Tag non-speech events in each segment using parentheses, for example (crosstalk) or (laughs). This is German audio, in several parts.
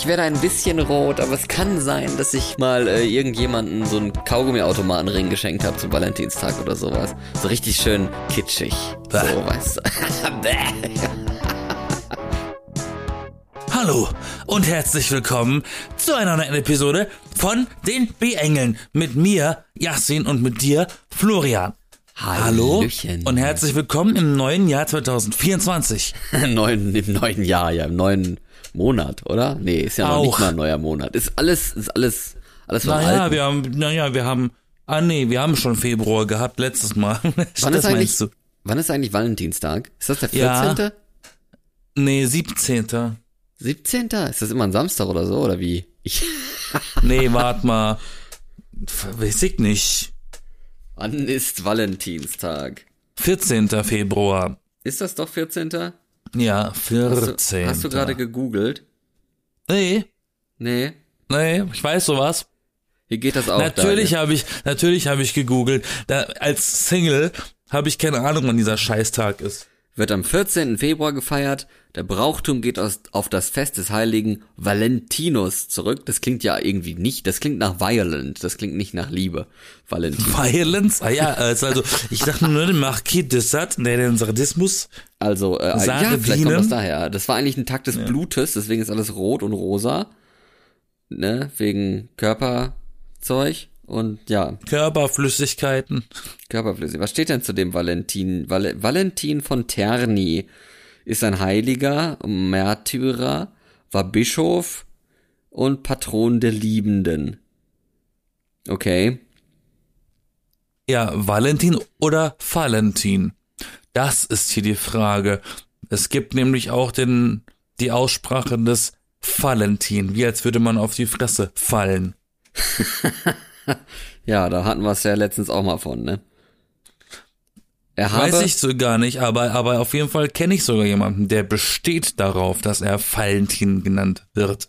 Ich werde ein bisschen rot, aber es kann sein, dass ich mal äh, irgendjemanden so einen Kaugummiautomatenring geschenkt habe zum Valentinstag oder sowas. So richtig schön kitschig. So, weißt du. (laughs) Hallo und herzlich willkommen zu einer neuen Episode von den B-Engeln mit mir, Yassin, und mit dir, Florian. Hallo Hallöchen. und herzlich willkommen im neuen Jahr 2024. (laughs) neuen, Im neuen Jahr, ja, im neuen Monat, oder? Nee, ist ja noch Auch. nicht mal ein neuer Monat. Ist alles, ist alles, alles vom Naja, Alten. wir haben, naja, wir haben, ah nee, wir haben schon Februar gehabt, letztes Mal. (laughs) Wann ist eigentlich, meinst du? wann ist eigentlich Valentinstag? Ist das der Ja. 14.? Nee, 17. 17. Ist das immer ein Samstag oder so, oder wie? Ich, (laughs) Nee, wart mal. Weiß ich nicht. wann ist Valentinstag? 14. Februar. Ist das doch 14.? Ja, Hast 14. du, hast du gerade gegoogelt? Nee, Nee. nee, ich weiß sowas. Hier geht das auch. Natürlich habe ich, natürlich habe ich gegoogelt. Da, als Single habe ich keine Ahnung, wann dieser Scheißtag ist. Wird am 14. Februar gefeiert. Der Brauchtum geht aus, auf das Fest des heiligen Valentinus zurück. Das klingt ja irgendwie nicht, das klingt nach violent, das klingt nicht nach Liebe. Valentin. Violence? Ah ja, also, also ich dachte nur, der Marquis de Sade, der den Sadismus. Also, äh, ja, Sardinen? vielleicht kommt das daher. Das war eigentlich ein Tag des Blutes, deswegen ist alles rot und rosa. Ne, wegen Körperzeug und ja, Körperflüssigkeiten. Körperflüssig. Was steht denn zu dem Valentin? Val Valentin von Terni ist ein Heiliger, Märtyrer, war Bischof und Patron der Liebenden. Okay. Ja, Valentin oder Valentin? Das ist hier die Frage. Es gibt nämlich auch den, die Aussprache des Valentin, wie als würde man auf die Fresse fallen. (laughs) (laughs) Ja, da hatten wir es ja letztens auch mal von, ne? Er habe, Weiß ich so gar nicht, aber, aber auf jeden Fall kenne ich sogar jemanden, der besteht darauf, dass er Valentin genannt wird.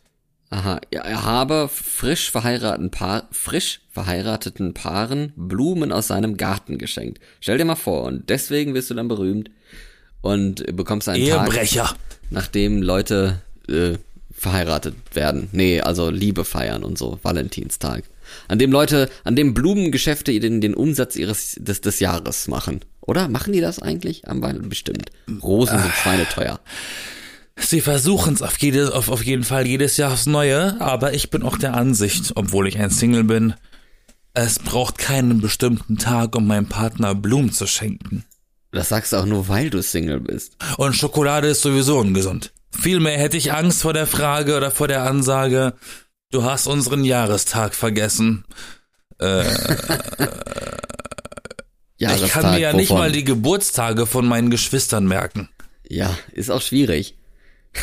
aha, ja, er habe frisch verheirateten Paar, frisch verheirateten Paaren Blumen aus seinem Garten geschenkt. Stell dir mal vor, und deswegen wirst du dann berühmt und bekommst einen Tag, Ehebrecher. nachdem Leute äh, verheiratet werden. Nee, also Liebe feiern und so, Valentinstag. An dem Leute, an dem Blumengeschäfte den, den Umsatz ihres des, des Jahres machen. Oder? Machen die das eigentlich? Am Weihnachten bestimmt. Rosen sind schweineteuer. Sie versuchen es auf, jede, auf, auf jeden Fall jedes Jahr aufs Neue, aber ich bin auch der Ansicht, obwohl ich ein Single bin, es braucht keinen bestimmten Tag, um meinem Partner Blumen zu schenken. Das sagst du auch nur, weil du Single bist. Und Schokolade ist sowieso ungesund. Vielmehr hätte ich Angst vor der Frage oder vor der Ansage, du hast unseren Jahrestag vergessen. Ja, (laughs) ich kann mir ja nicht mal die Geburtstage von meinen Geschwistern merken. Ja, ist auch schwierig. (laughs)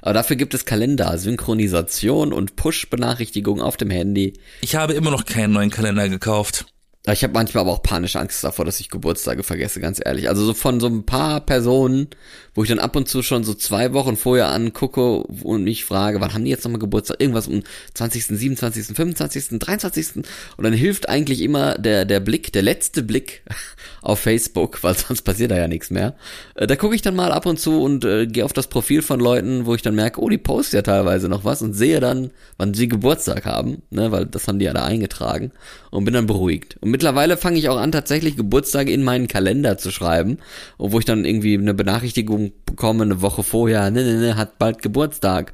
Aber dafür gibt es Kalender, Synchronisation und Push-Benachrichtigungen auf dem Handy. Ich habe immer noch keinen neuen Kalender gekauft. Ich habe manchmal aber auch panische Angst davor, dass ich Geburtstage vergesse, ganz ehrlich. Also so von so ein paar Personen, wo ich dann ab und zu schon so zwei Wochen vorher angucke und mich frage, wann haben die jetzt nochmal Geburtstag? Irgendwas um 20., 27., 25., 23. Und dann hilft eigentlich immer der, der Blick, der letzte Blick (laughs) auf Facebook, weil sonst passiert da ja nichts mehr. Äh, Da gucke ich dann mal ab und zu und äh, gehe auf das Profil von Leuten, wo ich dann merke, oh, die posten ja teilweise noch was und sehe dann, wann sie Geburtstag haben, ne, weil das haben die ja da eingetragen und bin dann beruhigt. Und mittlerweile fange ich auch an, tatsächlich Geburtstage in meinen Kalender zu schreiben, wo ich dann irgendwie eine Benachrichtigung bekomme eine Woche vorher, ne, ne, ne, hat bald Geburtstag.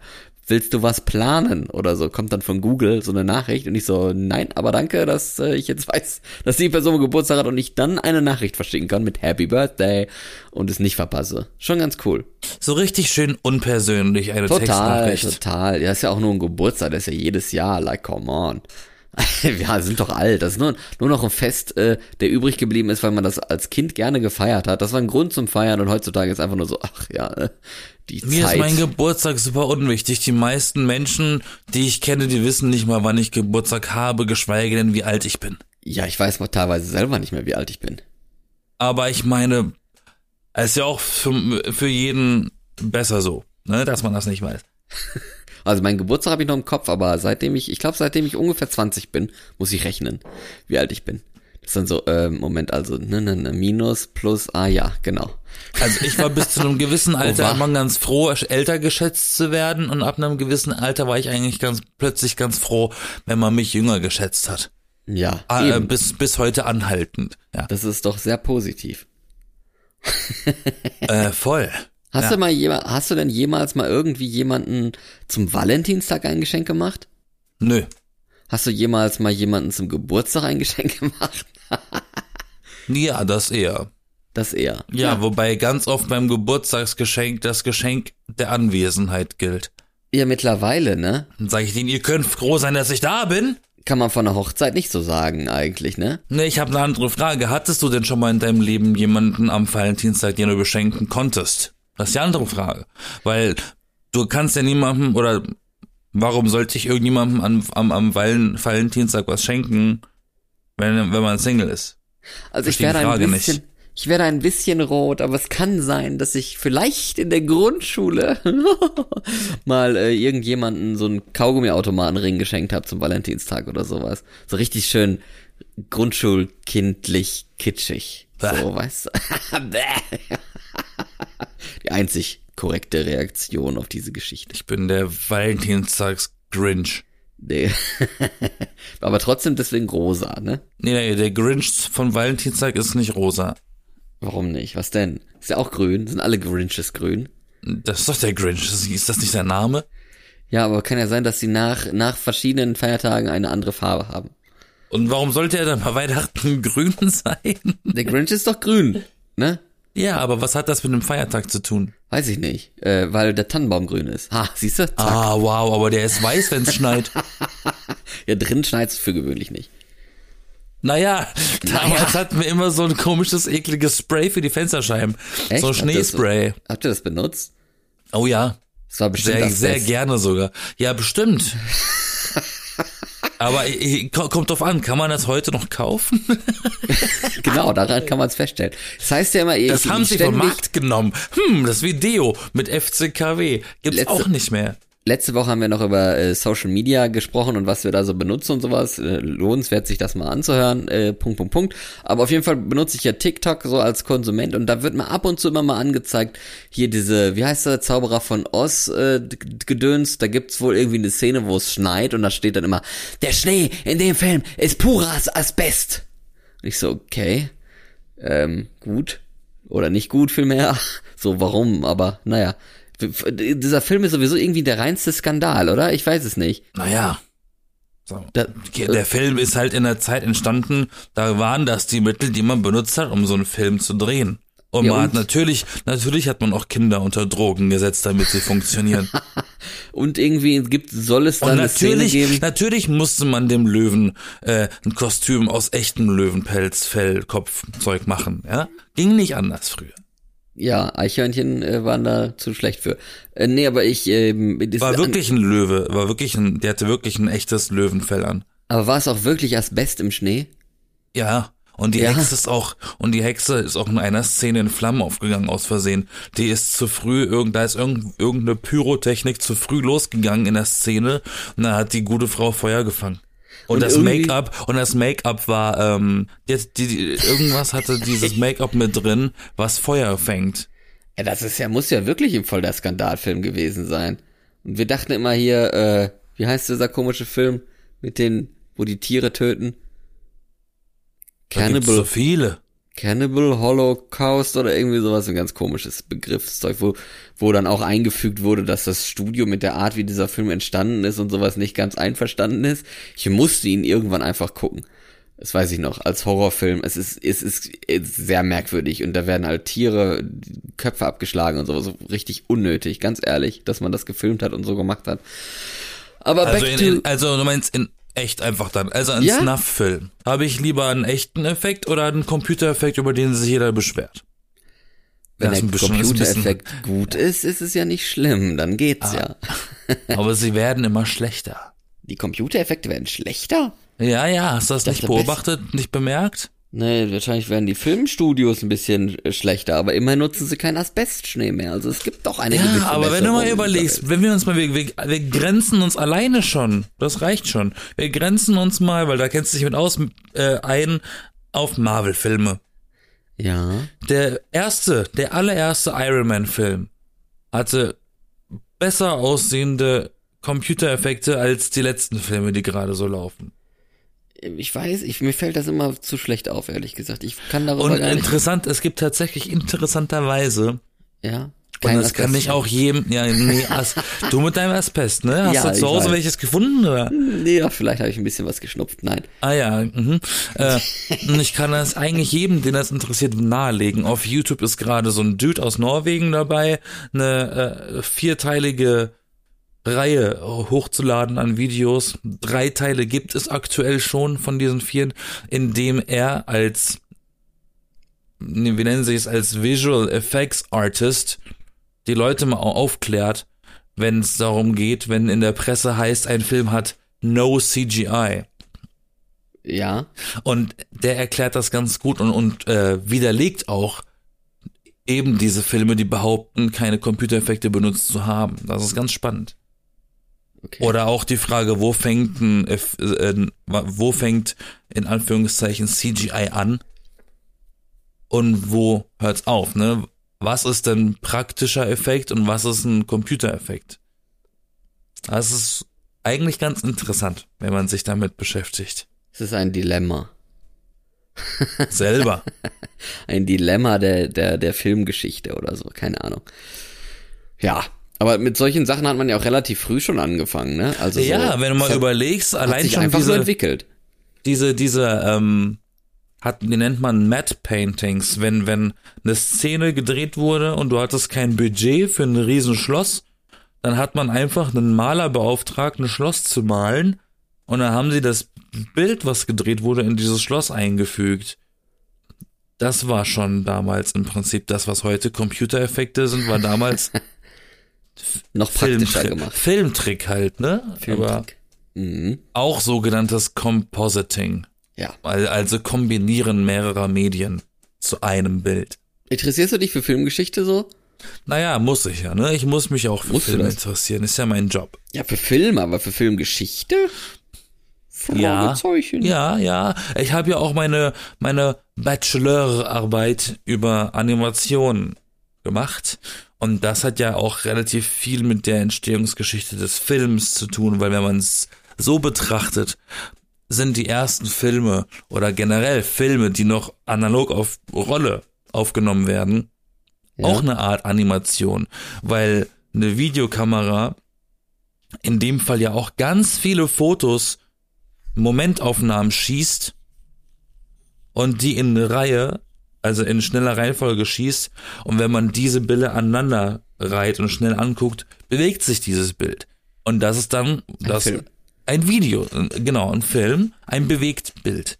Willst du was planen oder so? Kommt dann von Google so eine Nachricht und ich so, nein, aber danke, dass äh, ich jetzt weiß, dass die Person Geburtstag hat und ich dann eine Nachricht verschicken kann mit Happy Birthday und es nicht verpasse. Schon ganz cool. So richtig schön unpersönlich eine Total, Textnachricht. total. Ja, ist ja auch nur ein Geburtstag, das ist ja jedes Jahr, like, come on. (laughs) Wir sind doch alt. Das ist nur, nur noch ein Fest, äh, der übrig geblieben ist, weil man das als Kind gerne gefeiert hat. Das war ein Grund zum Feiern und heutzutage ist einfach nur so, ach ja, die Mir Zeit. ist mein Geburtstag super unwichtig. Die meisten Menschen, die ich kenne, die wissen nicht mal, wann ich Geburtstag habe, geschweige denn, wie alt ich bin. ja, ich weiß mal teilweise selber nicht mehr, wie alt ich bin. Aber ich meine, es ist ja auch für, für jeden besser so, ne, dass man das nicht weiß. (laughs) Also mein Geburtstag habe ich noch im Kopf, aber seitdem ich, ich glaube, seitdem ich ungefähr 20 bin, muss ich rechnen, wie alt ich bin. Ist dann so, äh, Moment, also, ne, ne, ne, Minus plus, ah ja, genau. Also ich war bis zu einem gewissen (laughs) Alter war- immer ganz froh, älter geschätzt zu werden und ab einem gewissen Alter war ich eigentlich ganz plötzlich ganz froh, wenn man mich jünger geschätzt hat. Ja, Ah, Äh, bis, bis heute anhaltend. Ja, das ist doch sehr positiv. äh, voll. Hast Ja. du mal hast du denn jemals mal irgendwie jemanden zum Valentinstag ein Geschenk gemacht? Nö. Hast du jemals mal jemanden zum Geburtstag ein Geschenk (laughs) gemacht? Ja, das eher. Das eher. Ja, wobei ganz oft beim Geburtstagsgeschenk das Geschenk der Anwesenheit gilt. Ja, mittlerweile, ne? Dann sage ich denen, ihr könnt froh sein, dass ich da bin. Kann man von einer Hochzeit nicht so sagen, eigentlich, ne? Ne, ich habe eine andere Frage. Hattest du denn schon mal in deinem Leben jemanden am Valentinstag, den du beschenken konntest? Das ist die andere Frage. Weil du kannst ja niemandem oder warum sollte ich irgendjemandem am, am, am Valen- Valentinstag was schenken, wenn, wenn man Single ist? Also ich Verstehe werde ein bisschen, nicht. ich werde ein bisschen rot, aber es kann sein, dass ich vielleicht in der Grundschule (laughs) mal äh, irgendjemanden so einen Kaugummiautomatenring geschenkt habe zum Valentinstag oder sowas. So richtig schön grundschulkindlich kitschig. Bäh. So, weißt du? (laughs) Die einzig korrekte Reaktion auf diese Geschichte. Ich bin der Valentinstags-Grinch. Nee. (laughs) aber trotzdem deswegen rosa, ne? Nee, nee, der Grinch von Valentinstag ist nicht rosa. Warum nicht? Was denn? Ist ja auch grün. Sind alle Grinches grün? Das ist doch der Grinch. Ist ist das nicht sein Name? Ja, aber kann ja sein, dass sie nach, nach verschiedenen Feiertagen eine andere Farbe haben. Und warum sollte er dann bei Weihnachten (laughs) grün sein? Der Grinch ist doch grün, ne? Ja, aber was hat das mit einem Feiertag zu tun? Weiß ich nicht, äh, weil der Tannenbaum grün ist. Ha, siehst du? Zack. Ah, wow, aber der ist weiß, wenn es schneit. (laughs) Ja, drin schneit's für gewöhnlich nicht. Naja, damals hatten wir immer so ein komisches, ekliges Spray für die Fensterscheiben. Echt? So Habt ihr das Schneespray. Habt ihr das benutzt? Oh ja, Das war bestimmt sehr, das sehr gerne sogar. Ja, bestimmt. (laughs) Aber äh, äh, kommt drauf an, kann man das heute noch kaufen? (laughs) Genau, daran kann man es feststellen. Das heißt ja immer, ich, Das haben sie vom Markt genommen. Hm, das Video mit FCKW gibt's Letzte- auch nicht mehr. Letzte Woche haben wir noch über äh, Social Media gesprochen und was wir da so benutzen und sowas. Äh, lohnenswert, sich das mal anzuhören. Äh, Punkt, Punkt, Punkt. Aber auf jeden Fall benutze ich ja TikTok so als Konsument und da wird mir ab und zu immer mal angezeigt, hier diese, wie heißt der, Zauberer von Oz äh, Gedöns, da gibt's wohl irgendwie eine Szene, wo es schneit und da steht dann immer, der Schnee in dem Film ist puras Asbest. Und ich so, okay, ähm, gut. Oder nicht gut vielmehr. (laughs) So, warum? Aber naja. Dieser Film ist sowieso irgendwie der reinste Skandal, oder? Ich weiß es nicht. Naja. So. Da, Der Film ist halt in der Zeit entstanden, da waren das die Mittel, die man benutzt hat, um so einen Film zu drehen. Und Ja, man und? hat natürlich, natürlich hat man auch Kinder unter Drogen gesetzt, damit sie funktionieren. (laughs) und irgendwie gibt, soll es dann Und eine Szene natürlich, geben. natürlich musste man dem Löwen äh, ein Kostüm aus echtem Löwenpelz, Fell, Kopfzeug machen. Ja, ging nicht anders früher. Ja, Eichhörnchen äh, waren da zu schlecht für. Äh, nee, aber ich, ähm, War wirklich ein Löwe, war wirklich ein, der hatte wirklich ein echtes Löwenfell an. aber war es auch wirklich Asbest im Schnee? Ja. Und die Ja. Hexe ist auch, und die Hexe ist auch in einer Szene in Flammen aufgegangen aus Versehen. Die ist zu früh, irgend, da ist irgend, irgendeine Pyrotechnik zu früh losgegangen in der Szene und dann hat die gute Frau Feuer gefangen. Und, Und das Make-up, und das Make-up war, ähm, die, die, die, irgendwas hatte dieses (laughs) Make-up mit drin, was Feuer fängt. Ja, das ist ja, muss ja wirklich im voll der Skandalfilm gewesen sein. Und wir dachten immer hier, äh, wie heißt dieser komische Film mit den, wo die Tiere töten? Da gibt's Cannibal, so viele. Cannibal Holocaust oder irgendwie sowas, ein ganz komisches Begriffszeug, wo, wo dann auch eingefügt wurde, dass das Studio mit der Art, wie dieser Film entstanden ist und sowas nicht ganz einverstanden ist. Ich musste ihn irgendwann einfach gucken. Das weiß ich noch, als Horrorfilm. Es ist, es ist, es ist sehr merkwürdig und da werden halt Tiere, Köpfe abgeschlagen und sowas, so richtig unnötig, ganz ehrlich, dass man das gefilmt hat und so gemacht hat. Aber Also, in, in, also du meinst in echt einfach dann. Also ein Ja? Snuff-Film. Habe ich lieber einen echten Effekt oder einen Computereffekt, über den sich jeder beschwert? wenn Das der Computereffekt (laughs) gut ist, ist es ja nicht schlimm, dann geht's ja. (laughs) Aber sie werden immer schlechter. Die Computereffekte werden schlechter? Ja, ja, hast du das nicht dachte, beobachtet, nicht bemerkt? Nee, wahrscheinlich werden die Filmstudios ein bisschen äh, schlechter, aber immerhin nutzen sie keinen Asbestschnee mehr. Also es gibt doch eine Ja, aber wenn du mal überlegst, wenn wir uns mal, wir, wir, wir grenzen uns alleine schon, das reicht schon. Wir grenzen uns mal, weil da kennst du dich mit aus, äh, ein, auf Marvel-Filme. Ja. Der erste, der allererste Iron Man-Film hatte besser aussehende Computereffekte als die letzten Filme, die gerade so laufen. Ich weiß, ich, mir fällt das immer zu schlecht auf, ehrlich gesagt. Ich kann darüber Und gar nicht. interessant, es gibt tatsächlich interessanterweise, Ja. und das kann ich auch jedem, ja, nee, (laughs) As, du mit deinem Asbest, ne? Hast Ja, du zu Hause weiß. welches gefunden, oder? Nee, ja, vielleicht habe ich ein bisschen was geschnupft. Nein. Ah ja, mhm. äh, und ich kann das eigentlich jedem, den das interessiert, nahelegen. Auf YouTube ist gerade so ein Dude aus Norwegen dabei, eine äh, vierteilige Reihe hochzuladen an Videos. Drei Teile gibt es aktuell schon von diesen vier, in dem er als, wie nennen sie es, als Visual Effects Artist die Leute mal aufklärt, wenn es darum geht, wenn in der Presse heißt, ein Film hat no CGI. Ja. Und der erklärt das ganz gut und, und äh, widerlegt auch eben diese Filme, die behaupten, keine Computereffekte benutzt zu haben. Das ist ganz spannend. Okay. Oder auch die Frage, wo fängt ein, Eff- äh, wo fängt in Anführungszeichen CGI an und wo hört's auf, ne? Was ist denn praktischer Effekt und was ist ein Computereffekt? Das ist eigentlich ganz interessant, wenn man sich damit beschäftigt. Es ist ein Dilemma. (laughs) Selber. Ein Dilemma der, der, der Filmgeschichte oder so. Keine Ahnung. Ja. Aber mit solchen Sachen hat man ja auch relativ früh schon angefangen, ne? Also ja, so, wenn du mal hat- überlegst, hat allein sich schon einfach so diese, entwickelt. diese, diese, ähm, hat, die nennt man Matte Paintings, wenn, wenn eine Szene gedreht wurde und du hattest kein Budget für ein Riesenschloss, dann hat man einfach einen Maler beauftragt, ein Schloss zu malen und dann haben sie das Bild, was gedreht wurde, in dieses Schloss eingefügt. Das war schon damals im Prinzip das, was heute Computereffekte sind, war damals (laughs) Noch praktischer Filmtrick, gemacht. Filmtrick halt, ne? Aber Filmtrick. Mhm. auch sogenanntes Compositing. Ja. Al- Also kombinieren mehrerer Medien zu einem Bild. Interessierst du dich für Filmgeschichte so? Naja, muss ich ja, ne? Ich muss mich auch für Musst das? interessieren. Ist ja mein Job. Ja, für Filme, aber für Filmgeschichte? Ja. Ja, ja. Ich habe ja auch meine, meine Bachelorarbeit über Animation gemacht. Und das hat ja auch relativ viel mit der Entstehungsgeschichte des Films zu tun, weil wenn man es so betrachtet, sind die ersten Filme oder generell Filme, die noch analog auf Rolle aufgenommen werden, Ja. auch eine Art Animation, weil eine Videokamera in dem Fall ja auch ganz viele Fotos, Momentaufnahmen schießt und die in eine Reihe, also in schneller Reihenfolge schießt und wenn man diese Bilder aneinander reiht und schnell anguckt, bewegt sich dieses Bild. Und das ist dann das Film. ein Video, genau, ein Film, ein Bewegtbild.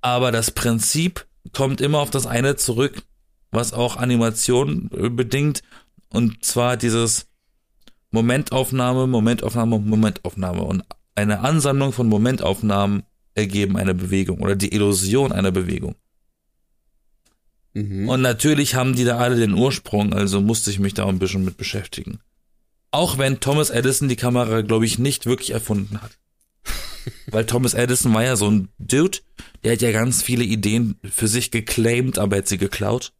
Aber das Prinzip kommt immer auf das eine zurück, was auch Animation bedingt, und zwar dieses Momentaufnahme, Momentaufnahme, Momentaufnahme. Und eine Ansammlung von Momentaufnahmen ergeben eine Bewegung oder die Illusion einer Bewegung. Mhm. Und natürlich haben die da alle den Ursprung, also musste ich mich da ein bisschen mit beschäftigen. Auch wenn Thomas Edison die Kamera, glaube ich, nicht wirklich erfunden hat. (laughs) Weil Thomas Edison war ja so ein Dude, der hat ja ganz viele Ideen für sich geclaimed, aber er hat sie geklaut.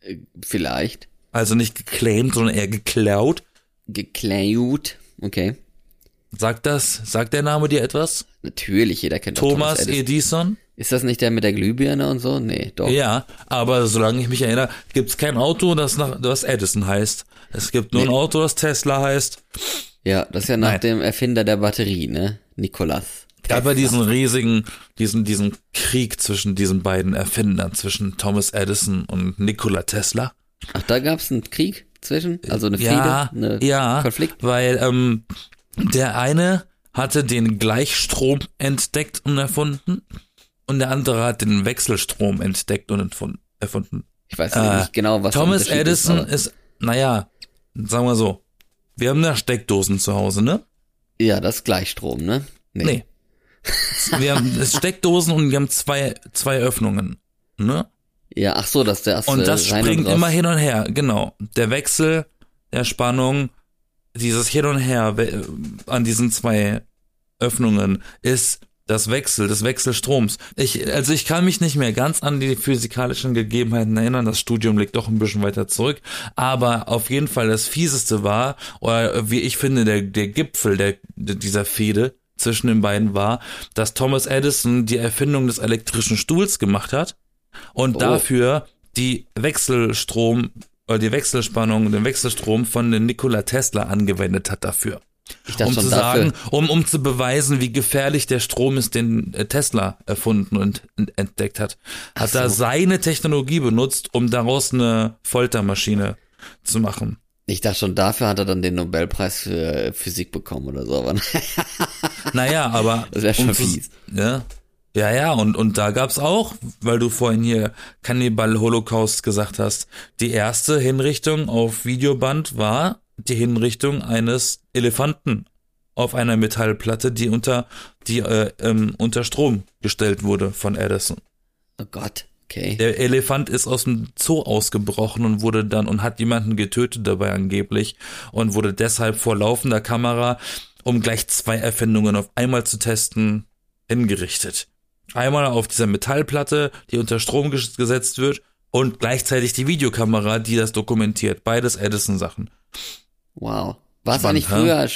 Äh, Vielleicht. Also nicht geclaimed, sondern eher geklaut. Geklaut. Okay. Sagt das, sagt der Name dir etwas? Natürlich, jeder kennt auch Thomas Edison. Edison? Ist das nicht der mit der Glühbirne und so? Nee, doch. Ja, aber solange ich mich erinnere, gibt's kein Auto, das nach das Edison heißt. Es gibt nur ein Nee. Auto, das Tesla heißt. Ja, das ist ja nach Nein. dem Erfinder der Batterie, ne? Nikolas. gab ja diesen riesigen, diesen, diesen Krieg zwischen diesen beiden Erfindern, zwischen Thomas Edison und Nikola Tesla. Ach, da gab's einen Krieg zwischen? Also eine Friede? Ja, eine ja, Konflikt? weil ähm, der eine hatte den Gleichstrom entdeckt und erfunden und der andere hat den Wechselstrom entdeckt und erfunden. Ich weiß Äh, nicht genau, was Thomas Edison ist. ist, naja, sagen wir so, wir haben da Steckdosen zu Hause, ne? Ja, das ist Gleichstrom, ne? Nee. (laughs) Wir haben Steckdosen und wir haben zwei, zwei Öffnungen, ne? Ja, ach so, dass der erste Und das springt raus- immer hin und her, genau. Der Wechsel der Spannung, dieses Hin und Her an diesen zwei Öffnungen ist das Wechsel, des Wechselstroms. Ich, also ich kann mich nicht mehr ganz an die physikalischen Gegebenheiten erinnern. Das Studium liegt doch ein bisschen weiter zurück. Aber auf jeden Fall das Fieseste war, oder wie ich finde, der, der Gipfel der, dieser Fehde zwischen den beiden war, dass Thomas Edison die Erfindung des elektrischen Stuhls gemacht hat und oh. dafür die Wechselstrom oder die Wechselspannung, den Wechselstrom von den Nikola Tesla angewendet hat dafür um zu sagen, um, um zu beweisen, wie gefährlich der Strom ist, den äh, Tesla erfunden und entdeckt hat, hat so. er seine Technologie benutzt, um daraus eine Foltermaschine zu machen. Ich dachte schon, dafür hat er dann den Nobelpreis für Physik bekommen oder so. Aber (laughs) naja, aber. Das wäre schon um fies. Ja, ja, ja, und, und da gab's auch, weil du vorhin hier Cannibal Holocaust gesagt hast, die erste Hinrichtung auf Videoband war die Hinrichtung eines Elefanten auf einer Metallplatte, die unter, die, äh, ähm, unter Strom gestellt wurde von Edison. Oh Gott, okay. Der Elefant ist aus dem Zoo ausgebrochen und wurde dann und hat jemanden getötet dabei angeblich und wurde deshalb vor laufender Kamera, um gleich zwei Erfindungen auf einmal zu testen, hingerichtet. Einmal auf dieser Metallplatte, die unter Strom gesetzt wird und gleichzeitig die Videokamera, die das dokumentiert. Beides Edison-Sachen. Wow. War es eigentlich früher,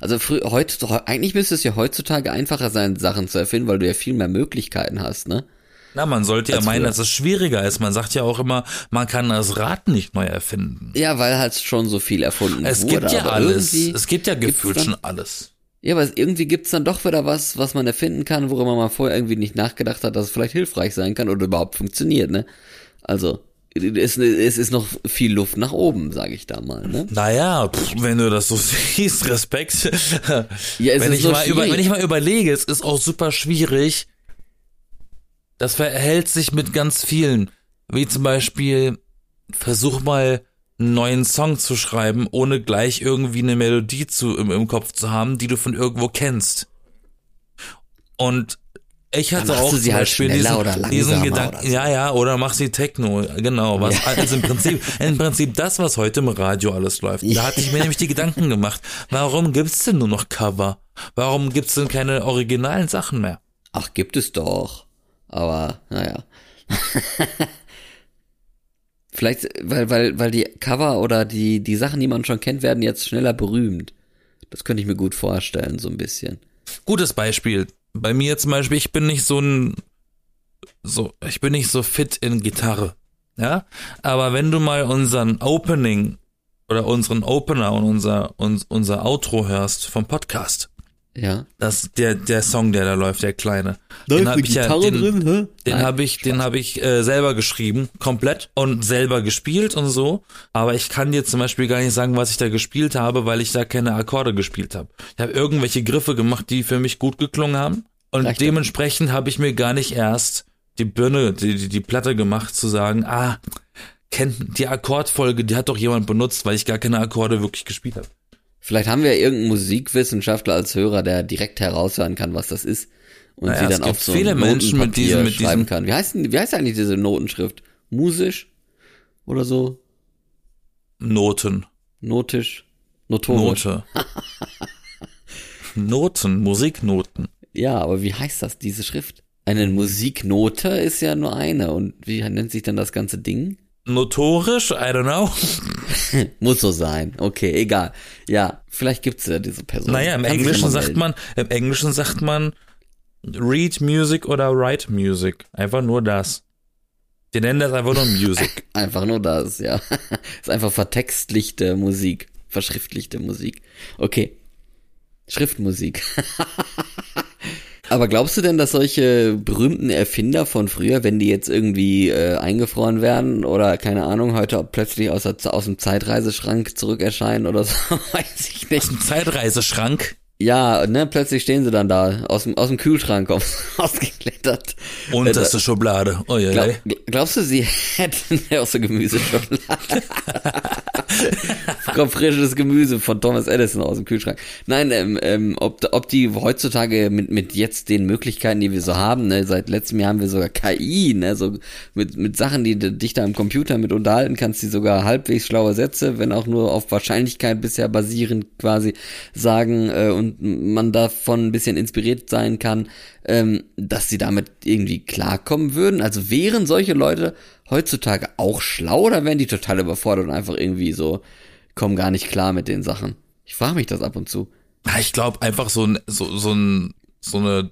also früher, heute, eigentlich müsste es ja heutzutage einfacher sein, Sachen zu erfinden, weil du ja viel mehr Möglichkeiten hast, ne? Na, man sollte ja meinen, früher. dass es schwieriger ist. Man sagt ja auch immer, man kann das Rad nicht neu erfinden. Ja, weil halt schon so viel erfunden es wurde. Es gibt ja alles. Es gibt ja gefühlt schon alles. Ja, aber irgendwie gibt's dann doch wieder was, was man erfinden kann, worüber man vorher irgendwie nicht nachgedacht hat, dass es vielleicht hilfreich sein kann oder überhaupt funktioniert, ne? Also es, es ist noch viel Luft nach oben, sage ich da mal. Ne? Naja, pff, wenn du das so (laughs) siehst, Respekt. Ja, wenn, ich so mal über, wenn ich mal überlege, es ist auch super schwierig. Das verhält sich mit ganz vielen. Wie zum Beispiel, versuch mal einen neuen Song zu schreiben, ohne gleich irgendwie eine Melodie zu, im, im Kopf zu haben, die du von irgendwo kennst. Und ich hatte auch sie halt schneller diesen, oder langsamer Gedanken, so. ja, ja, oder mach sie Techno, genau, was, also im Prinzip, (laughs) im Prinzip das, was heute im Radio alles läuft. Da hatte ich mir nämlich die Gedanken gemacht, warum gibt's denn nur noch Cover? Warum gibt's denn keine originalen Sachen mehr? Ach, gibt es doch. Aber, naja. (laughs) Vielleicht, weil, weil, weil die Cover oder die, die Sachen, die man schon kennt, werden jetzt schneller berühmt. Das könnte ich mir gut vorstellen, so ein bisschen. Gutes Beispiel bei mir zum Beispiel, ich bin nicht so ein, so, ich bin nicht so fit in Gitarre. Ja, aber wenn du mal unseren Opening oder unseren Opener und unser, uns, unser Outro hörst vom Podcast, ja. Das, der, der Song, der da läuft, der kleine. Da den habe ich ja, den, drin, hä? den habe ich, den habe ich äh, selber geschrieben, komplett und selber gespielt und so. Aber ich kann dir zum Beispiel gar nicht sagen, was ich da gespielt habe, weil ich da keine Akkorde gespielt habe. Ich habe irgendwelche Griffe gemacht, die für mich gut geklungen haben. Und Vielleicht dementsprechend habe ich mir gar nicht erst die Birne, die, die, die Platte gemacht, zu sagen, ah, kennt die Akkordfolge, die hat doch jemand benutzt, weil ich gar keine Akkorde wirklich gespielt habe. Vielleicht haben wir irgendeinen Musikwissenschaftler als Hörer, der direkt heraushören kann, was das ist und naja, sie dann auf so viele Menschen mit diesem, mit schreiben diesem kann. Wie heißt denn, wie heißt eigentlich diese Notenschrift? Musisch oder so? Noten. Notisch. Notorisch. Note. (laughs) Noten, Musiknoten. Ja, aber wie heißt das, diese Schrift? Eine Musiknote ist ja nur eine. Und wie nennt sich dann das ganze Ding? Notorisch? I don't know. (laughs) Muss so sein. Okay, egal. Ja, vielleicht gibt's ja diese Person. Naja, im Kann Englischen sagt man, im Englischen sagt man read music oder write music. Einfach nur das. Die nennen das einfach nur Music. (laughs) einfach nur das, ja. (laughs) ist einfach vertextlichte Musik. Verschriftlichte Musik. Okay. Schriftmusik. Aber glaubst du denn, dass solche berühmten Erfinder von früher, wenn die jetzt irgendwie äh, eingefroren werden oder keine Ahnung, heute plötzlich aus, aus dem Zeitreiseschrank zurückerscheinen oder so, (laughs) weiß ich nicht. Aus dem Zeitreiseschrank? Ja, ne, plötzlich stehen sie dann da, aus dem, aus dem Kühlschrank (laughs) ausgeklettert. Unterste äh, Schublade. Oh, ja, glaub, glaubst du, sie (laughs) hätten aus der Gemüseschublade? (laughs) Kommt frisches Gemüse von Thomas Edison aus dem Kühlschrank. Nein, ähm, ähm, ob, ob die heutzutage mit, mit jetzt den Möglichkeiten, die wir so haben, ne, seit letztem Jahr haben wir sogar KI, ne, so mit, mit Sachen, die du dich da im Computer mit unterhalten kannst, die sogar halbwegs schlaue Sätze, wenn auch nur auf Wahrscheinlichkeit bisher basierend quasi sagen, äh, und und man davon ein bisschen inspiriert sein kann, ähm, dass sie damit irgendwie klarkommen würden? Also wären solche Leute heutzutage auch schlau oder wären die total überfordert und einfach irgendwie so, kommen gar nicht klar mit den Sachen? Ich frage mich das ab und zu. Ich glaube einfach so ein, so, so ein, so eine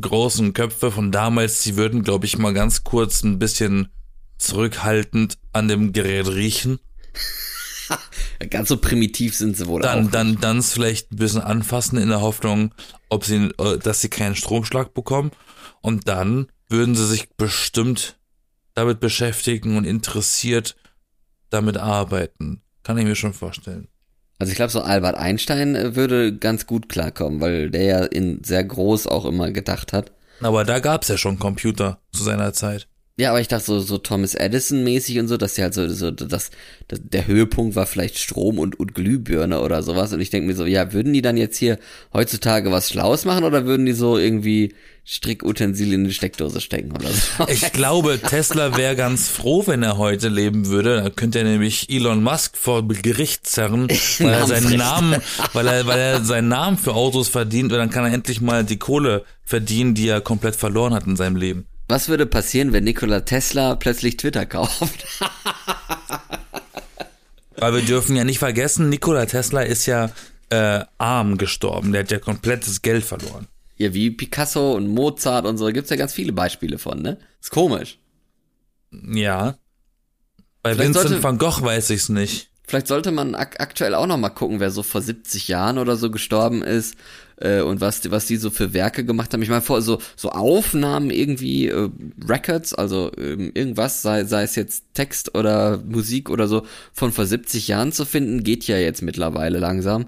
großen Köpfe von damals, die würden, glaube ich, mal ganz kurz ein bisschen zurückhaltend an dem Gerät riechen. (laughs) ganz so primitiv sind sie wohl dann, auch. Dann, dann es vielleicht ein bisschen anfassen in der Hoffnung, ob sie, äh, dass sie keinen Stromschlag bekommen. Und dann würden sie sich bestimmt damit beschäftigen und interessiert damit arbeiten. Kann ich mir schon vorstellen. Also ich glaube, so Albert Einstein äh, würde ganz gut klarkommen, weil der ja in sehr groß auch immer gedacht hat. Aber da gab's ja schon Computer zu seiner Zeit. Ja, aber ich dachte so, so Thomas Edison mäßig und so, dass sie halt so, so das, das, der Höhepunkt war vielleicht Strom und, und Glühbirne oder sowas. Und ich denke mir so, ja, würden die dann jetzt hier heutzutage was Schlaues machen oder würden die so irgendwie Strickutensil in die Steckdose stecken oder so? (laughs) Ich glaube, Tesla wäre ganz froh, wenn er heute leben würde. Da könnte er nämlich Elon Musk vor Gericht zerren, (laughs) weil er seinen Namen, weil er, weil er seinen Namen für Autos verdient, und dann kann er endlich mal die Kohle verdienen, die er komplett verloren hat in seinem Leben. Was würde passieren, wenn Nikola Tesla plötzlich Twitter kauft? Weil wir dürfen ja nicht vergessen, Nikola Tesla ist ja äh, arm gestorben. Der hat ja komplettes Geld verloren. Ja, wie Picasso und Mozart und so, gibt's ja ganz viele Beispiele von, ne? Ist komisch. Ja. Bei Vielleicht Vincent sollte, van Gogh weiß ich's nicht. Vielleicht sollte man ak aktuell auch noch mal gucken, wer so vor 70 Jahren oder so gestorben ist äh, und was was die so für Werke gemacht haben. Ich meine vor so so Aufnahmen irgendwie äh, Records, also äh, irgendwas sei sei es jetzt Text oder Musik oder so von vor 70 Jahren zu finden, geht ja jetzt mittlerweile langsam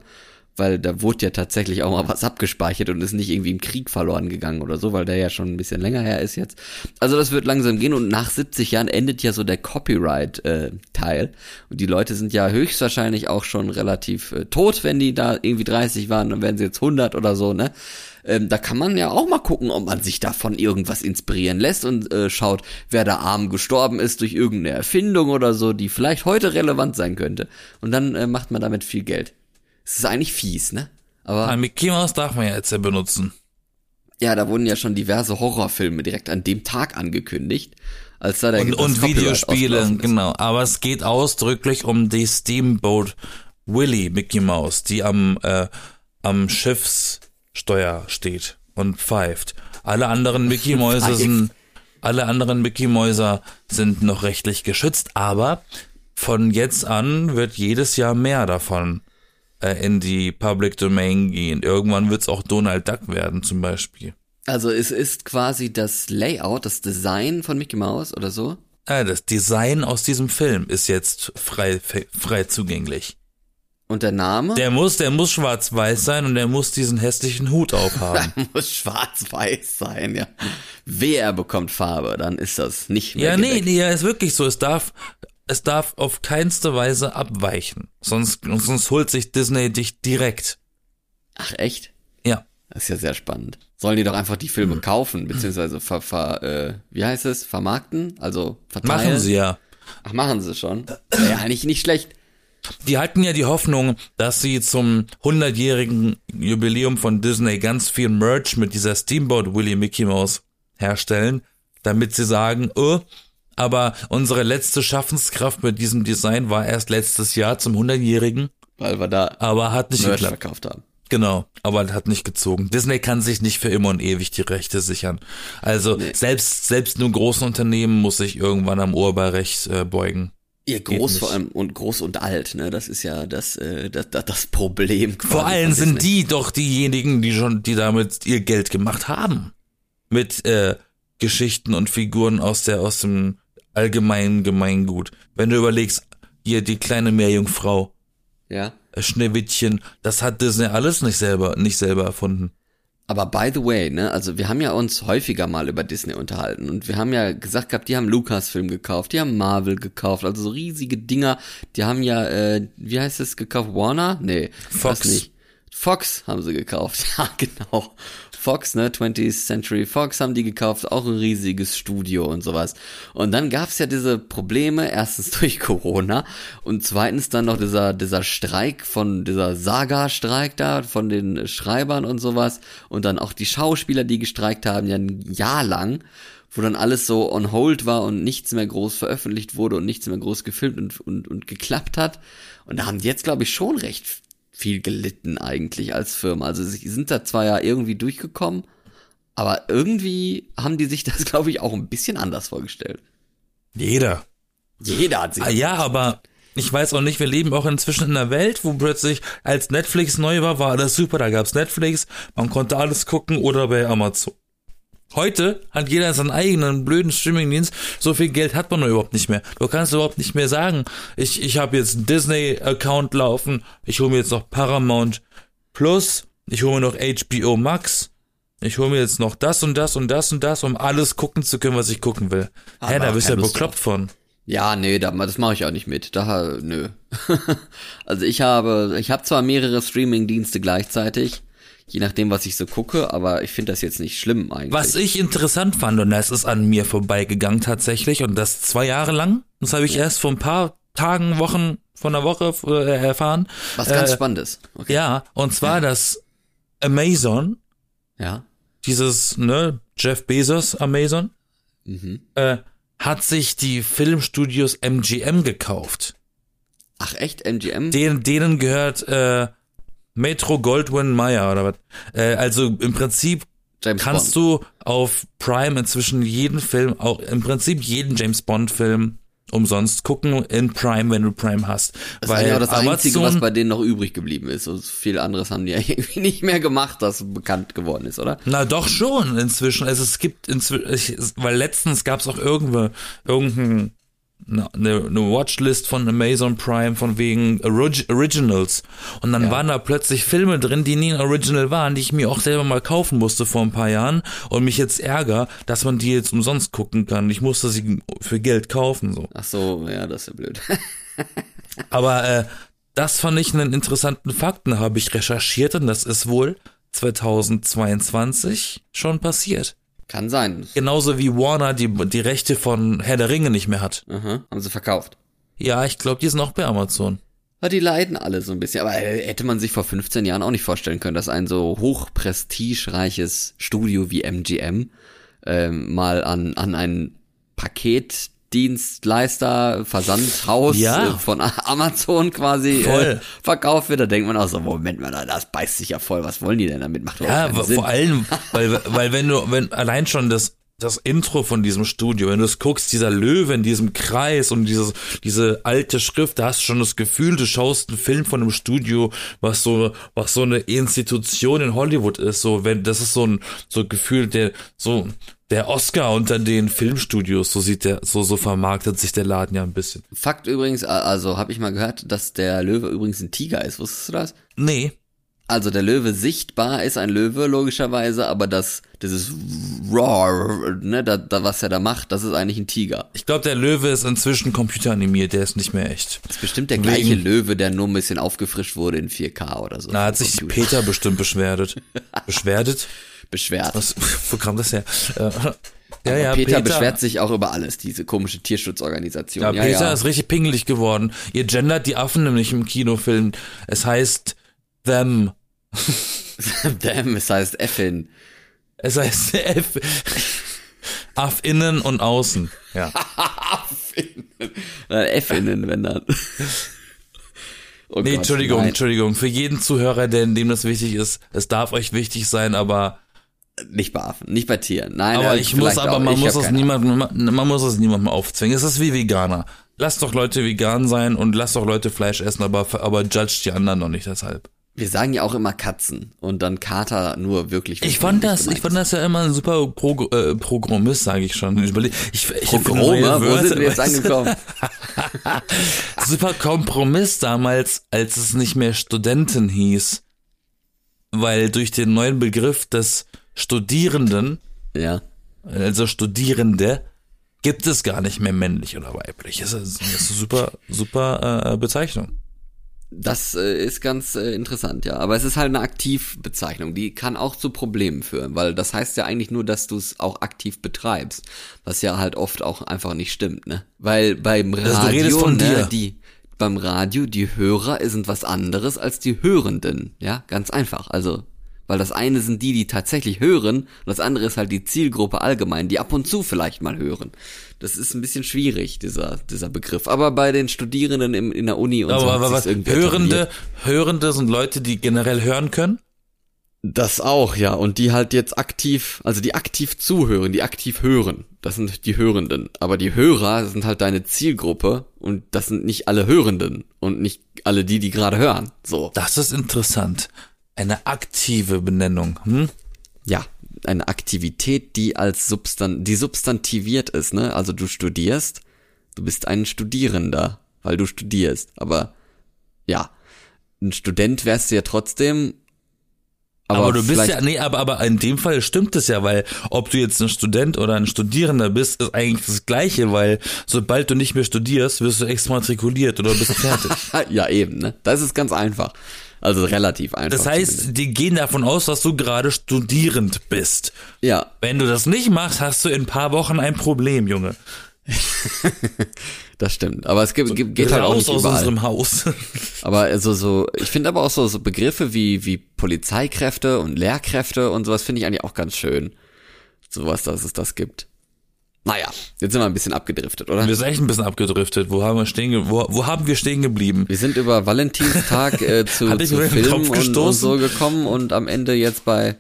weil da wurde ja tatsächlich auch mal was abgespeichert und ist nicht irgendwie im Krieg verloren gegangen oder so, weil der ja schon ein bisschen länger her ist jetzt. Also das wird langsam gehen und nach 70 Jahren endet ja so der Copyright-Teil. Äh, und die Leute sind ja höchstwahrscheinlich auch schon relativ äh, tot, wenn die da irgendwie 30 waren, dann werden sie jetzt 100 oder so, ne? Ähm, da kann man ja auch mal gucken, ob man sich davon irgendwas inspirieren lässt und äh, schaut, wer da arm gestorben ist durch irgendeine Erfindung oder so, die vielleicht heute relevant sein könnte. Und dann äh, macht man damit viel Geld. Es ist eigentlich fies, ne? Aber. Ein Mickey Mouse darf man ja jetzt ja benutzen. Ja, da wurden ja schon diverse Horrorfilme direkt an dem Tag angekündigt. Als da der und, und Videospiele, genau. Aber es geht ausdrücklich um die Steamboat Willy Mickey Mouse, die am, äh, am Schiffssteuer steht und pfeift. Alle anderen Mickey (laughs) Mäuse sind, alle anderen Mickey Mäuser sind noch rechtlich geschützt, aber von jetzt an wird jedes Jahr mehr davon äh, in die Public Domain gehen. Irgendwann wird es auch Donald Duck werden zum Beispiel. Also es ist quasi das Layout, das Design von Mickey Mouse oder so? Ja, das Design aus diesem Film ist jetzt frei, frei zugänglich. Und der Name? Der muss, der muss schwarz-weiß sein und der muss diesen hässlichen Hut aufhaben. (laughs) der muss schwarz-weiß sein, ja. Wer bekommt Farbe, dann ist das nicht mehr. Ja, gedeckt. nee, nee, ja, ist wirklich so. Es darf es darf auf keinste Weise abweichen. Sonst, sonst holt sich Disney dich direkt. Ach, echt? Ja. Das ist ja sehr spannend. Sollen die doch einfach die Filme mhm. kaufen, beziehungsweise ver, ver, äh, wie heißt es, vermarkten? Also verteilen? Machen sie ja. Ach, machen sie schon. Ja, eigentlich nicht schlecht. Die hatten ja die Hoffnung, dass sie zum 100-jährigen Jubiläum von Disney ganz viel Merch mit dieser Steamboat Willy Mickey Mouse herstellen, damit sie sagen, oh, aber unsere letzte Schaffenskraft mit diesem Design war erst letztes Jahr zum 100-jährigen. Weil wir da aber hat nicht Merch geklappt. verkauft haben. Genau, aber hat nicht gezogen. Disney kann sich nicht für immer und ewig die Rechte sichern. Also nee. selbst selbst nur großen Unternehmen muss sich irgendwann am Urheberrecht äh, beugen. Ihr groß vor allem und groß und alt, ne? Das ist ja das äh, das, das Problem. Vor allem sind die doch diejenigen, die schon die damit ihr Geld gemacht haben mit äh, Geschichten und Figuren aus der aus dem allgemein Gemeingut. Wenn du überlegst, hier die kleine Meerjungfrau. Ja. Schneewittchen, das hat Disney alles nicht selber, nicht selber erfunden. Aber by the way, ne, also wir haben ja uns häufiger mal über Disney unterhalten und wir haben ja gesagt gehabt, die haben Lucasfilm gekauft, die haben Marvel gekauft, also so riesige Dinger, die haben ja, äh, wie heißt es, gekauft? Warner? Nee, Fox. nicht. Fox haben sie gekauft, (laughs) ja genau. Fox, ne, 20th Century Fox haben die gekauft, auch ein riesiges Studio und sowas. Und dann gab's ja diese Probleme, erstens (laughs) durch Corona und zweitens dann noch dieser, dieser Streik von, dieser Saga-Streik da, von den Schreibern und sowas und dann auch die Schauspieler, die gestreikt haben, ja ein Jahr lang wo dann alles so on hold war und nichts mehr groß veröffentlicht wurde und nichts mehr groß gefilmt und, und, und geklappt hat. Und da haben die jetzt, glaube ich, schon recht viel gelitten eigentlich als Firma. Also sie sind da zwar ja irgendwie durchgekommen, aber irgendwie haben die sich das, (laughs) glaube ich, auch ein bisschen anders vorgestellt. Jeder. Jeder hat sich. Ah, ja, aber ich weiß auch nicht, wir leben auch inzwischen in einer Welt, wo plötzlich, als Netflix neu war, war alles super. Da gab's Netflix, man konnte alles gucken oder bei Amazon. Heute hat jeder seinen eigenen blöden Streamingdienst. So viel Geld hat man überhaupt nicht mehr. Du kannst überhaupt nicht mehr sagen, ich, ich habe jetzt einen Disney-Account laufen, ich hole mir jetzt noch Paramount Plus, ich hole mir noch HBO Max, ich hole mir jetzt noch das und das und das und das, um alles gucken zu können, was ich gucken will. Hä, da bist du ja bekloppt von. Ja, nee, da, das mache ich auch nicht mit. Da, nö. (laughs) also ich habe, ich habe zwar mehrere Streaming-Dienste gleichzeitig, je nachdem, was ich so gucke, aber ich finde das jetzt nicht schlimm eigentlich. Was ich interessant fand, und das ist an mir vorbeigegangen tatsächlich, und das zwei Jahre lang, das habe ich ja. erst vor ein paar Tagen, Wochen, von der Woche äh, erfahren. Was ganz äh, Spannendes. Okay. Ja, und zwar ja. das Amazon. Ja. Dieses, ne, Jeff Bezos Amazon. Mhm. Äh, hat sich die Filmstudios MGM gekauft. Ach echt, MGM? Den, denen gehört äh, Metro Goldwyn Mayer oder was. Äh, also im Prinzip James kannst Bond. du auf Prime inzwischen jeden Film, auch im Prinzip jeden James Bond Film umsonst gucken in Prime, wenn du Prime hast. Das Weil ist ja das Amazon, Einzige, was bei denen noch übrig geblieben ist. Und viel anderes haben die ja (laughs) irgendwie nicht mehr gemacht, das bekannt geworden ist, oder? Na doch schon inzwischen. Also es gibt inzwischen, weil letztens gab es auch irgendwo irgendein eine, eine Watchlist von Amazon Prime von wegen Orig Originals. Und dann ja. waren da plötzlich Filme drin, die nie ein Original waren, die ich mir auch selber mal kaufen musste vor ein paar Jahren und mich jetzt ärger, dass man die jetzt umsonst gucken kann. Ich musste sie für Geld kaufen, so. Ach so, ja, das ist ja blöd. (laughs) Aber äh, das fand ich einen interessanten Fakten, habe ich recherchiert und das ist wohl 2022 schon passiert. Kann sein. Genauso wie Warner die, die Rechte von Herr der Ringe nicht mehr hat. Aha, haben sie verkauft. Ja, ich glaube, die sind auch bei Amazon. Ja, die leiden alle so ein bisschen. Aber äh, hätte man sich vor 15 Jahren auch nicht vorstellen können, dass ein so hochprestigereiches Studio wie MGM ähm, mal an, an ein Paket Dienstleister, Versandhaus ja. Äh, von Amazon quasi äh, verkauft wird, da denkt man auch so, Moment mal, das beißt sich ja voll, was wollen die denn damit? Macht ja, vor allem, (laughs) weil, weil wenn du, wenn allein schon das das Intro von diesem Studio, wenn du es guckst, dieser Löwe in diesem Kreis und dieses, diese alte Schrift, da hast du schon das Gefühl, du schaust einen Film von einem Studio, was so, was so eine Institution in Hollywood ist, so, wenn, das ist so ein, so ein Gefühl, der, so, der Oscar unter den Filmstudios, so sieht der, so, so vermarktet sich der Laden ja ein bisschen. Fakt übrigens, also habe ich mal gehört, dass der Löwe übrigens ein Tiger ist. Wusstest du das? Nee. Also der Löwe sichtbar ist ein Löwe logischerweise, aber das dieses Roar, ne, da, da was er da macht, das ist eigentlich ein Tiger. Ich glaube, der Löwe ist inzwischen computeranimiert, der ist nicht mehr echt. Das ist bestimmt der Wegen, gleiche Löwe, der nur ein bisschen aufgefrischt wurde in 4K oder so. Na, hat sich Computer. Peter bestimmt beschwerdet. (laughs) beschwerdet? beschwert. Was, wo kam das her? (laughs) Ja, ja, Peter, Peter, beschwert sich auch über alles, diese komische Tierschutzorganisation. Ja, ja Peter ja. ist richtig pingelig geworden. Ihr gendert die Affen nämlich im Kinofilm. Es heißt them. (laughs) them, es heißt Effin. Es heißt F. Affinnen und außen. Ja. (laughs) Affinnen. F-innen, wenn dann. Oh nee, Gott, Entschuldigung, nein. Entschuldigung. Für jeden Zuhörer, der, dem das wichtig ist, es darf euch wichtig sein, aber nicht bei Affen, nicht bei Tieren. Nein, aber ich muss, aber man muss es niemandem, man, man muss es niemandem aufzwingen. Es ist wie Veganer. Lasst doch Leute vegan sein und lasst doch Leute Fleisch essen, aber, aber judge die anderen noch nicht deshalb. Wir sagen ja auch immer Katzen und dann Kater nur wirklich. Ich fand das, ich fand das ja immer ein super Pro, äh, Programmist, sage ich schon. Ich, ich, ich Progrome, wo sind wir jetzt angekommen? (laughs) super Kompromiss damals, als es nicht mehr Studenten hieß, weil durch den neuen Begriff des Studierenden, ja, also Studierende, gibt es gar nicht mehr männlich oder weiblich. Das ist, das ist eine super, super äh, Bezeichnung. Das äh, ist ganz äh, interessant, ja. Aber es ist halt eine Aktivbezeichnung. Die kann auch zu Problemen führen, weil das heißt ja eigentlich nur, dass du es auch aktiv betreibst. Was ja halt oft auch einfach nicht stimmt, ne? Weil beim Also Radio, ne, die beim Radio, die Hörer sind was anderes als die Hörenden, ja? Ganz einfach. Also, weil das eine sind die, die tatsächlich hören, und das andere ist halt die Zielgruppe allgemein, die ab und zu vielleicht mal hören. Das ist ein bisschen schwierig, dieser, dieser Begriff. Aber bei den Studierenden im, in der Uni und so Aber, hat aber was, Hörende, etabliert. Hörende sind Leute, die generell hören können? Das auch, ja. Und die halt jetzt aktiv, also die aktiv zuhören, die aktiv hören. Das sind die Hörenden. Aber die Hörer sind halt deine Zielgruppe und das sind nicht alle Hörenden und nicht alle die, die gerade hören. So. Das ist interessant. Eine aktive Benennung. Hm? Ja. Eine Aktivität, die als Substan, die substantiviert ist, ne? Also du studierst, du bist ein Studierender, weil du studierst. Aber, ja. Ein Student wärst du ja trotzdem. Aber, du bist ja, nee, aber, aber in dem Fall stimmt es ja, weil ob du jetzt ein Student oder ein Studierender bist, ist eigentlich das Gleiche, weil sobald du nicht mehr studierst, wirst du exmatrikuliert oder bist fertig. (laughs) Ja, eben, ne? Das ist ganz einfach. Also relativ einfach. Das heißt, zumindest. die gehen davon aus, dass du gerade studierend bist. ja, Wenn du das nicht machst, hast du in ein paar Wochen ein Problem, Junge. (laughs) das stimmt. Aber es gibt, gibt geht halt auch nicht aus überall. unserem Haus. (laughs) Aber also so, ich finde aber auch so, so Begriffe wie, wie Polizeikräfte und Lehrkräfte und sowas finde ich eigentlich auch ganz schön. Sowas, dass es das gibt. Naja, jetzt sind wir ein bisschen abgedriftet, oder? Wir sind echt ein bisschen abgedriftet. Wo haben wir stehen, ge wo, wo haben wir stehen geblieben? Wir sind über Valentinstag äh, (laughs) zu, Hat dich zu Film und, und so gekommen und am Ende jetzt bei,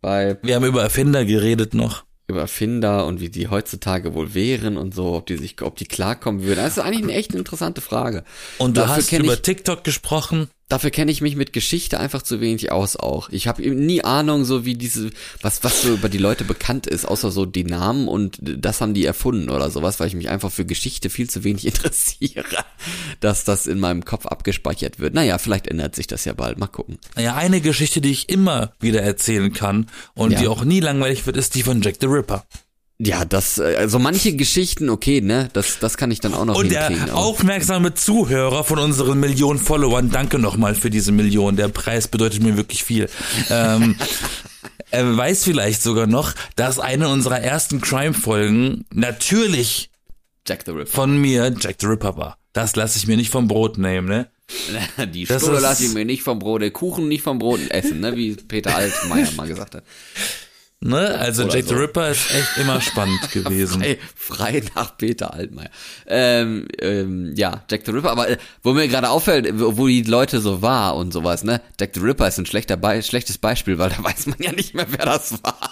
bei Wir haben über Erfinder geredet noch. über Erfinder und wie die heutzutage wohl wären und so, ob die sich, ob die klarkommen würden. Das ist eigentlich eine echt interessante Frage. Und du Dafür hast über ich- TikTok gesprochen. Dafür kenne ich mich mit Geschichte einfach zu wenig aus auch. Ich habe nie Ahnung, so wie diese, was, was so über die Leute bekannt ist, außer so die Namen und das haben die erfunden oder sowas, weil ich mich einfach für Geschichte viel zu wenig (laughs) interessiere, dass das in meinem Kopf abgespeichert wird. Naja, vielleicht ändert sich das ja bald. Mal gucken. Ja, eine Geschichte, die ich immer wieder erzählen kann und Ja. die auch nie langweilig wird, ist die von Jack the Ripper. Ja, das, äh, also manche Geschichten, okay, ne, das, das kann ich dann auch noch Und der aufmerksame Zuhörer von unseren Millionen Followern, danke nochmal für diese Million. Der Preis bedeutet mir wirklich viel. Ähm, (laughs) er weiß vielleicht sogar noch, dass eine unserer ersten Crime-Folgen natürlich Jack the Ripper. von mir Jack the Ripper war. Das lasse ich mir nicht vom Brot nehmen, ne? (laughs) Die Stulle lasse ich mir nicht vom Brot, den Kuchen nicht vom Brot essen, ne, wie Peter Altmaier mal gesagt hat. Ne? Also Oder Jack so. the Ripper ist echt immer spannend (laughs) gewesen. Frei, frei nach Peter Altmaier. Ähm, ähm, ja, Jack the Ripper, aber äh, wo mir gerade auffällt, wo wo die Leute so war und sowas, ne? Jack the Ripper ist ein schlechter Be schlechtes Beispiel, weil da (laughs) weiß man ja nicht mehr, wer das war. (laughs)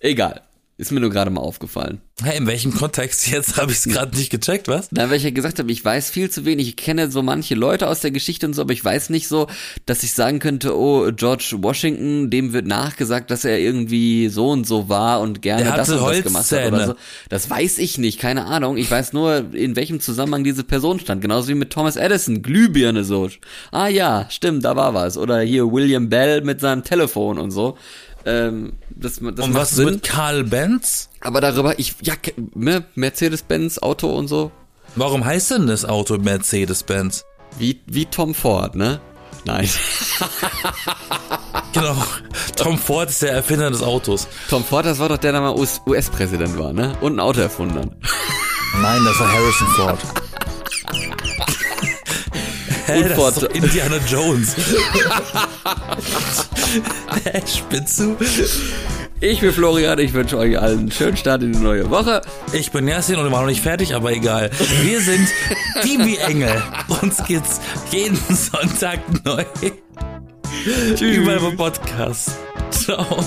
Egal. Ist mir nur gerade mal aufgefallen. Hey, in welchem Kontext (laughs) jetzt habe ich es gerade nicht gecheckt, was? Na, weil ich ja gesagt habe, ich weiß viel zu wenig. Ich kenne so manche Leute aus der Geschichte und so, aber ich weiß nicht so, dass ich sagen könnte, oh, George Washington, dem wird nachgesagt, dass er irgendwie so und so war und gerne das und das gemacht hat oder so. Das weiß ich nicht, keine Ahnung. Ich weiß nur, in welchem Zusammenhang diese Person stand. Genauso wie mit Thomas Edison, Glühbirne so. Ah ja, stimmt, da war was. Oder hier William Bell mit seinem Telefon und so. Ähm, das, das Und was ist Sinn. mit Karl Benz? Aber darüber, ich, ja, ne, Mercedes-Benz, Auto und so. Warum heißt denn das Auto Mercedes-Benz? Wie, wie Tom Ford, ne? Nein. (laughs) Genau. Tom Ford ist der Erfinder des Autos. Tom Ford, das war doch der, der mal US- US-Präsident war, ne? Und ein Auto erfunden hat. Nein, das war Harrison Ford. (laughs) Ist doch Indiana Jones. Hä, spinnst du? Ich bin Florian, ich wünsche euch allen einen schönen Start in die neue Woche. Ich bin Yasin und wir waren noch nicht fertig, aber egal. Wir sind die wie Engel. Uns geht's jeden Sonntag neu. Überall beim Podcast. Ciao.